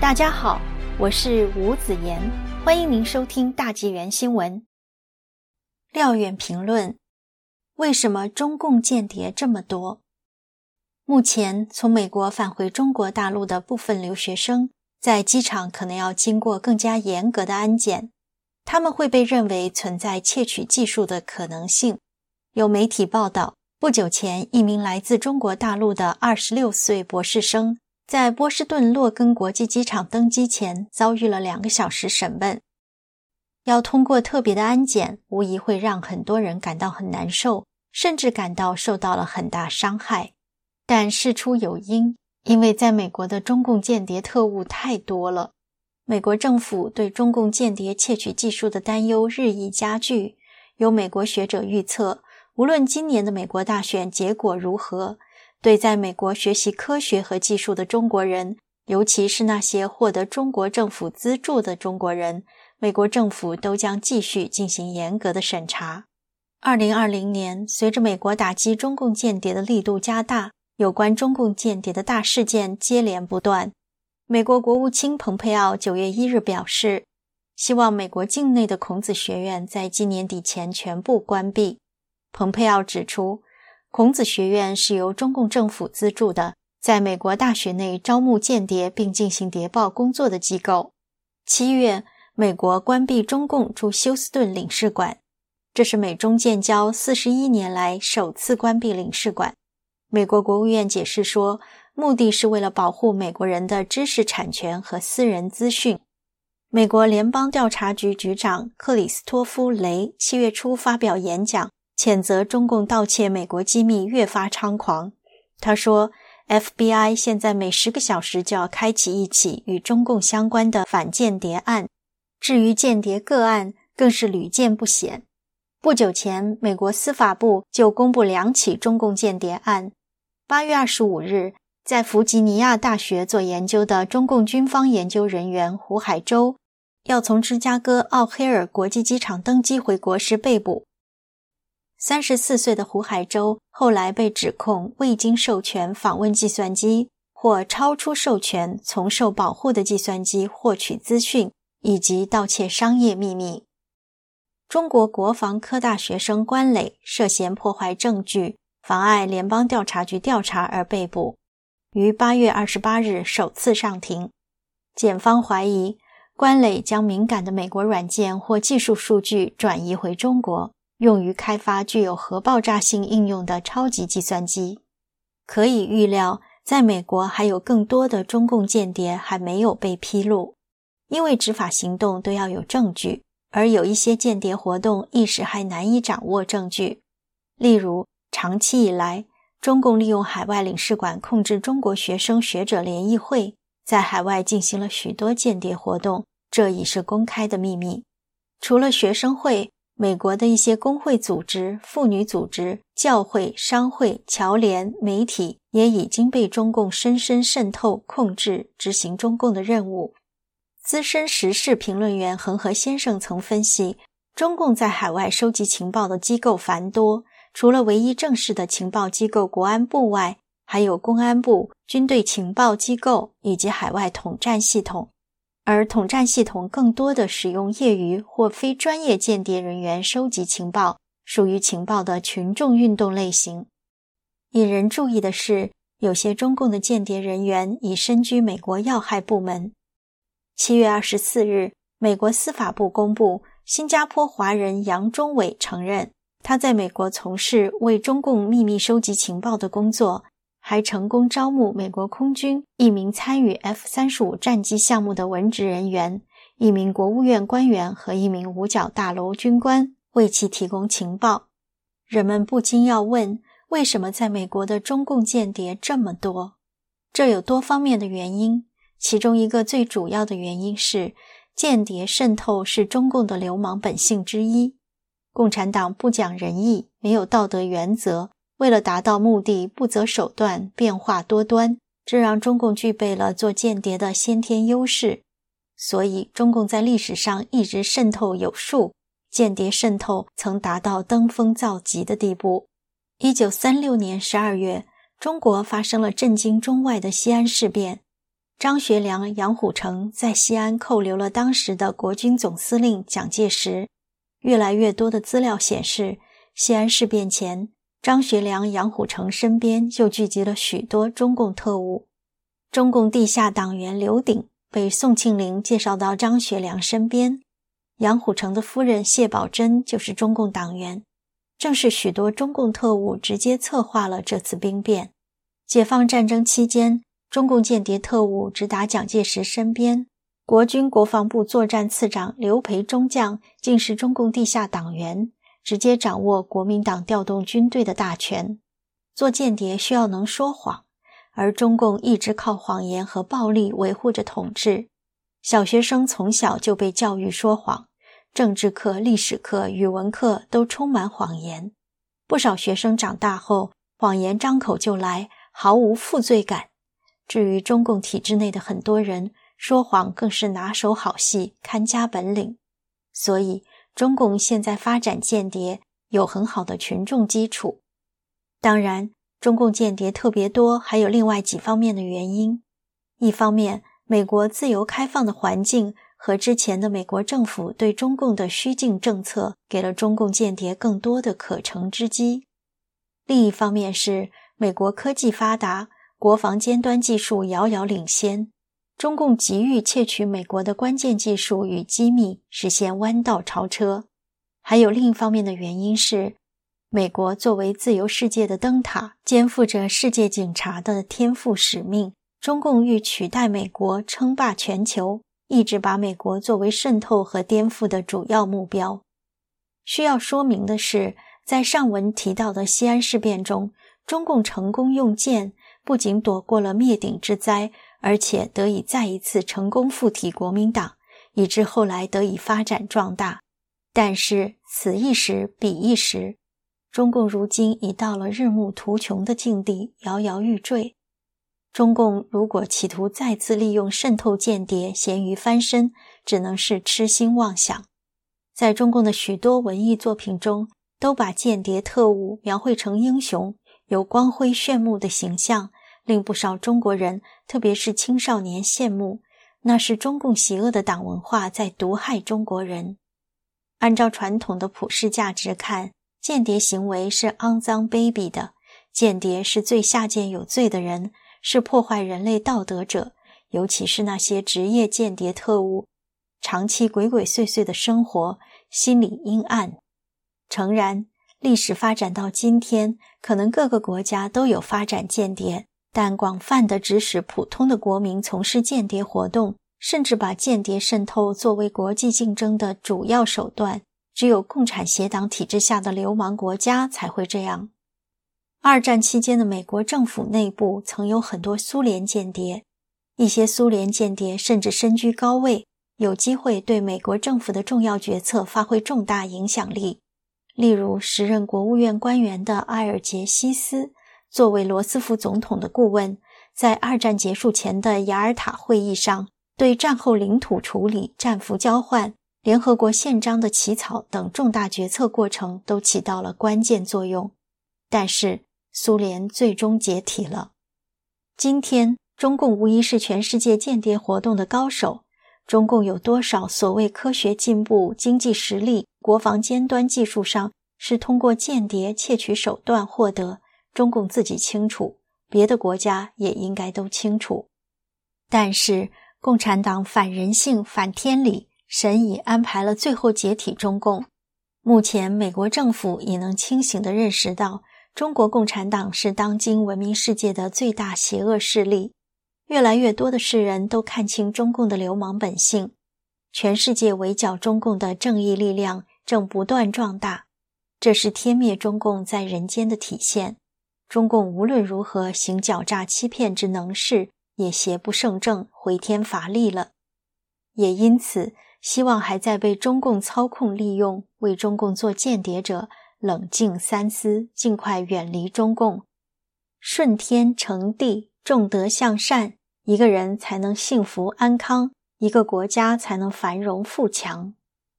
大家好，我是吴子言，欢迎您收听大纪元新闻。廖远评论：为什么中共间谍这么多？目前从美国返回中国大陆的部分留学生，在机场可能要经过更加严格的安检，他们会被认为存在窃取技术的可能性。有媒体报道，不久前一名来自中国大陆的二十六岁博士生。在波士顿洛根国际机场登机前，遭遇了两个小时审问。要通过特别的安检，无疑会让很多人感到很难受，甚至感到受到了很大伤害。但事出有因，因为在美国的中共间谍特务太多了，美国政府对中共间谍窃取技术的担忧日益加剧。有美国学者预测，无论今年的美国大选结果如何。对在美国学习科学和技术的中国人，尤其是那些获得中国政府资助的中国人，美国政府都将继续进行严格的审查。二零二零年，随着美国打击中共间谍的力度加大，有关中共间谍的大事件接连不断。美国国务卿蓬佩奥九月一日表示，希望美国境内的孔子学院在今年底前全部关闭。蓬佩奥指出。孔子学院是由中共政府资助的，在美国大学内招募间谍并进行谍报工作的机构。七月，美国关闭中共驻休斯顿领事馆，这是美中建交四十一年来首次关闭领事馆。美国国务院解释说，目的是为了保护美国人的知识产权和私人资讯。美国联邦调查局局长克里斯托夫·雷七月初发表演讲。谴责中共盗窃美国机密越发猖狂。他说：“FBI 现在每十个小时就要开启一起与中共相关的反间谍案，至于间谍个案，更是屡见不鲜。不久前，美国司法部就公布两起中共间谍案。八月二十五日，在弗吉尼亚大学做研究的中共军方研究人员胡海洲，要从芝加哥奥黑尔国际机场登机回国时被捕。”三十四岁的胡海洲后来被指控未经授权访问计算机，或超出授权从受保护的计算机获取资讯，以及盗窃商业秘密。中国国防科大学生关磊涉嫌破坏证据、妨碍联邦调查局调查而被捕，于八月二十八日首次上庭。检方怀疑关磊将敏感的美国软件或技术数据转移回中国。用于开发具有核爆炸性应用的超级计算机。可以预料，在美国还有更多的中共间谍还没有被披露，因为执法行动都要有证据，而有一些间谍活动一时还难以掌握证据。例如，长期以来，中共利用海外领事馆控制中国学生学者联谊会，在海外进行了许多间谍活动，这已是公开的秘密。除了学生会。美国的一些工会组织、妇女组织、教会、商会、侨联、媒体也已经被中共深深渗透、控制，执行中共的任务。资深时事评论员恒河先生曾分析，中共在海外收集情报的机构繁多，除了唯一正式的情报机构国安部外，还有公安部、军队情报机构以及海外统战系统。而统战系统更多的使用业余或非专业间谍人员收集情报，属于情报的群众运动类型。引人注意的是，有些中共的间谍人员已身居美国要害部门。七月二十四日，美国司法部公布，新加坡华人杨忠伟承认，他在美国从事为中共秘密收集情报的工作。还成功招募美国空军一名参与 F 三十五战机项目的文职人员、一名国务院官员和一名五角大楼军官，为其提供情报。人们不禁要问：为什么在美国的中共间谍这么多？这有多方面的原因，其中一个最主要的原因是，间谍渗透是中共的流氓本性之一。共产党不讲仁义，没有道德原则。为了达到目的，不择手段，变化多端，这让中共具备了做间谍的先天优势。所以，中共在历史上一直渗透有数，间谍渗透曾达到登峰造极的地步。一九三六年十二月，中国发生了震惊中外的西安事变，张学良、杨虎城在西安扣留了当时的国军总司令蒋介石。越来越多的资料显示，西安事变前，张学良、杨虎城身边就聚集了许多中共特务。中共地下党员刘鼎被宋庆龄介绍到张学良身边，杨虎城的夫人谢宝珍就是中共党员。正是许多中共特务直接策划了这次兵变。解放战争期间，中共间谍特务直达蒋介石身边。国军国防部作战次长刘培中将竟是中共地下党员，直接掌握国民党调动军队的大权。做间谍需要能说谎，而中共一直靠谎言和暴力维护着统治。小学生从小就被教育说谎，政治课、历史课、语文课都充满谎言。不少学生长大后，谎言张口就来，毫无负罪感。至于中共体制内的很多人，说谎更是拿手好戏，看家本领。所以，中共现在发展间谍有很好的群众基础。当然，中共间谍特别多，还有另外几方面的原因。一方面，美国自由开放的环境和之前的美国政府对中共的虚境政策，给了中共间谍更多的可乘之机。另一方面是美国科技发达，国防尖端技术遥遥领先。中共急于窃取美国的关键技术与机密，实现弯道超车。还有另一方面的原因是，美国作为自由世界的灯塔，肩负着世界警察的天赋使命。中共欲取代美国称霸全球，一直把美国作为渗透和颠覆的主要目标。需要说明的是，在上文提到的西安事变中，中共成功用剑，不仅躲过了灭顶之灾。而且得以再一次成功附体国民党，以致后来得以发展壮大。但是此一时彼一时，中共如今已到了日暮途穷的境地，摇摇欲坠。中共如果企图再次利用渗透间谍咸鱼翻身，只能是痴心妄想。在中共的许多文艺作品中，都把间谍特务描绘成英雄，有光辉炫目的形象。令不少中国人，特别是青少年羡慕，那是中共邪恶的党文化在毒害中国人。按照传统的普世价值看，间谍行为是肮脏卑鄙的，间谍是最下贱有罪的人，是破坏人类道德者，尤其是那些职业间谍特务，长期鬼鬼祟祟的生活，心理阴暗。诚然，历史发展到今天，可能各个国家都有发展间谍。但广泛的指使普通的国民从事间谍活动，甚至把间谍渗透作为国际竞争的主要手段，只有共产邪党体制下的流氓国家才会这样。二战期间的美国政府内部曾有很多苏联间谍，一些苏联间谍甚至身居高位，有机会对美国政府的重要决策发挥重大影响力。例如，时任国务院官员的埃尔杰西斯。作为罗斯福总统的顾问，在二战结束前的雅尔塔会议上，对战后领土处理、战俘交换、联合国宪章的起草等重大决策过程都起到了关键作用。但是，苏联最终解体了。今天，中共无疑是全世界间谍活动的高手。中共有多少所谓科学进步、经济实力、国防尖端技术上是通过间谍窃取手段获得？中共自己清楚，别的国家也应该都清楚。但是，共产党反人性、反天理，神已安排了最后解体中共。目前，美国政府已能清醒地认识到，中国共产党是当今文明世界的最大邪恶势力。越来越多的世人都看清中共的流氓本性，全世界围剿中共的正义力量正不断壮大，这是天灭中共在人间的体现。中共无论如何行狡诈欺骗之能事，也邪不胜正，回天乏力了。也因此，希望还在被中共操控利用、为中共做间谍者，冷静三思，尽快远离中共，顺天成地，重德向善，一个人才能幸福安康，一个国家才能繁荣富强。